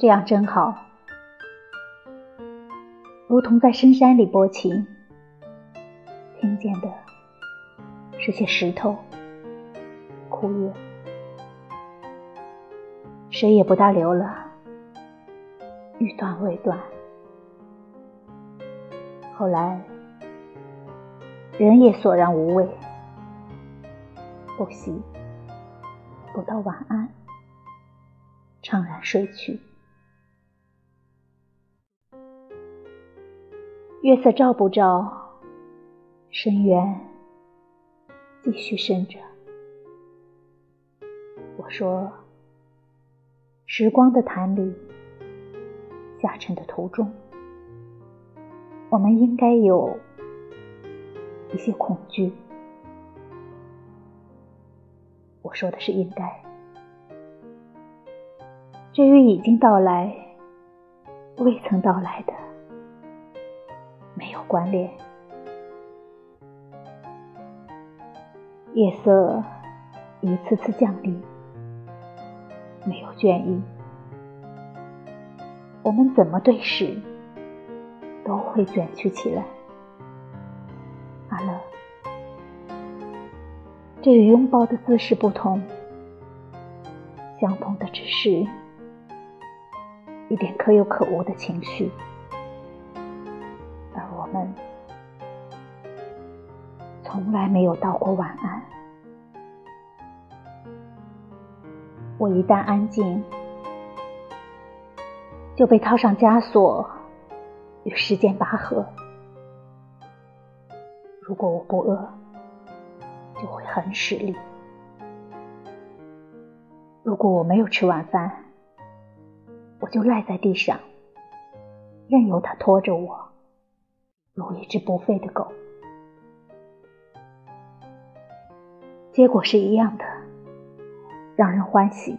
这样真好，如同在深山里拨琴，听见的是些石头、枯叶，谁也不大留了，欲断未断。后来，人也索然无味，不喜，不到晚安，怅然睡去。月色照不照，深渊继续深着。我说，时光的潭里，下沉的途中。我们应该有一些恐惧。我说的是应该。至于已经到来、未曾到来的，关联。夜色一次次降临，没有倦意。我们怎么对视？都会卷曲起来。阿乐，这与拥抱的姿势不同，相同的只是一点可有可无的情绪，们从来没有道过晚安。我一旦安静，就被套上枷锁。与时间拔河。如果我不饿，就会很使力；如果我没有吃晚饭，我就赖在地上，任由它拖着我，如一只不吠的狗。结果是一样的，让人欢喜，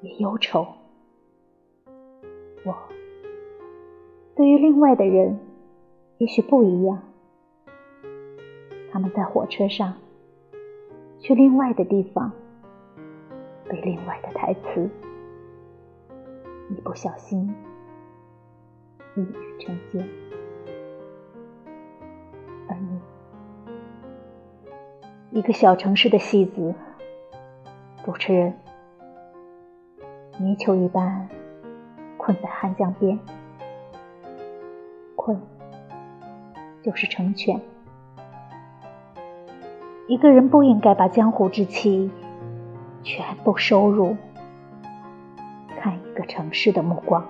也忧愁。我。对于另外的人，也许不一样。他们在火车上，去另外的地方，背另外的台词，一不小心，一语成谶。一个小城市的戏子，主持人，泥鳅一般，困在汉江边。困，就是成全。一个人不应该把江湖之气全部收入看一个城市的目光。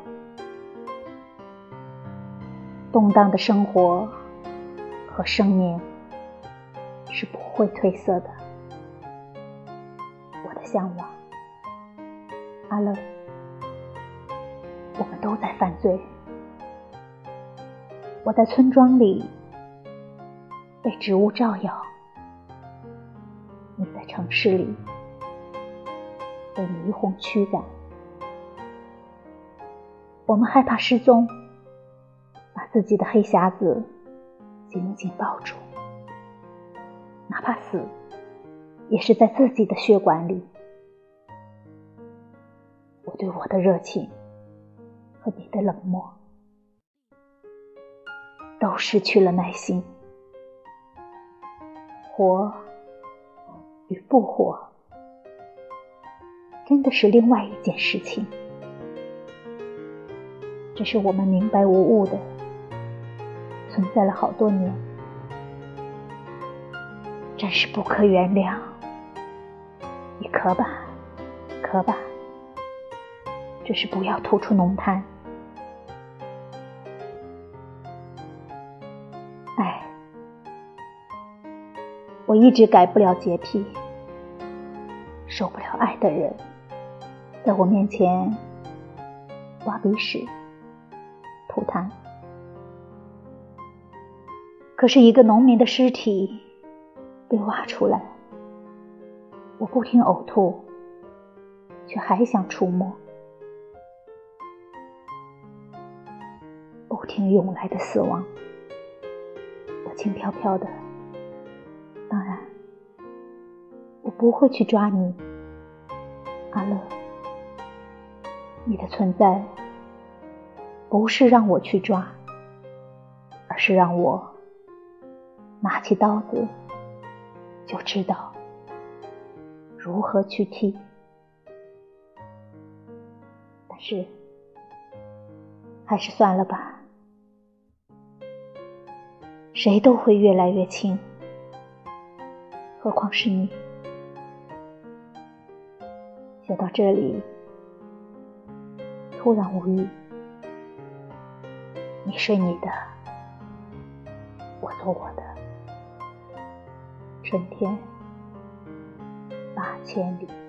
动荡的生活和生命是不会褪色的。我的向往，阿乐，我们都在犯罪。我在村庄里被植物照耀，你在城市里被霓虹驱赶。我们害怕失踪，把自己的黑匣子紧紧抱住，怕死，也是在自己的血管里。我对我的热情和你的冷漠。都失去了耐心，活与不活，真的是另外一件事情。只是我们明白无误的存在了好多年，真是不可原谅。你咳吧，咳吧，只是不要吐出浓痰。哎我一直改不了洁癖，受不了爱的人在我面前挖鼻屎、吐痰。可是，一个农民的尸体被挖出来，我不停呕吐，却还想触摸。不停涌来的死亡，我轻飘飘的。当然，我不会去抓你，阿乐。你的存在不是让我去抓，而是让我拿起刀子就知道如何去剔。但是，还是算了吧，谁都会越来越轻，何况是你。写到这里。突然无语，你睡你的，我做我的，春天八千里。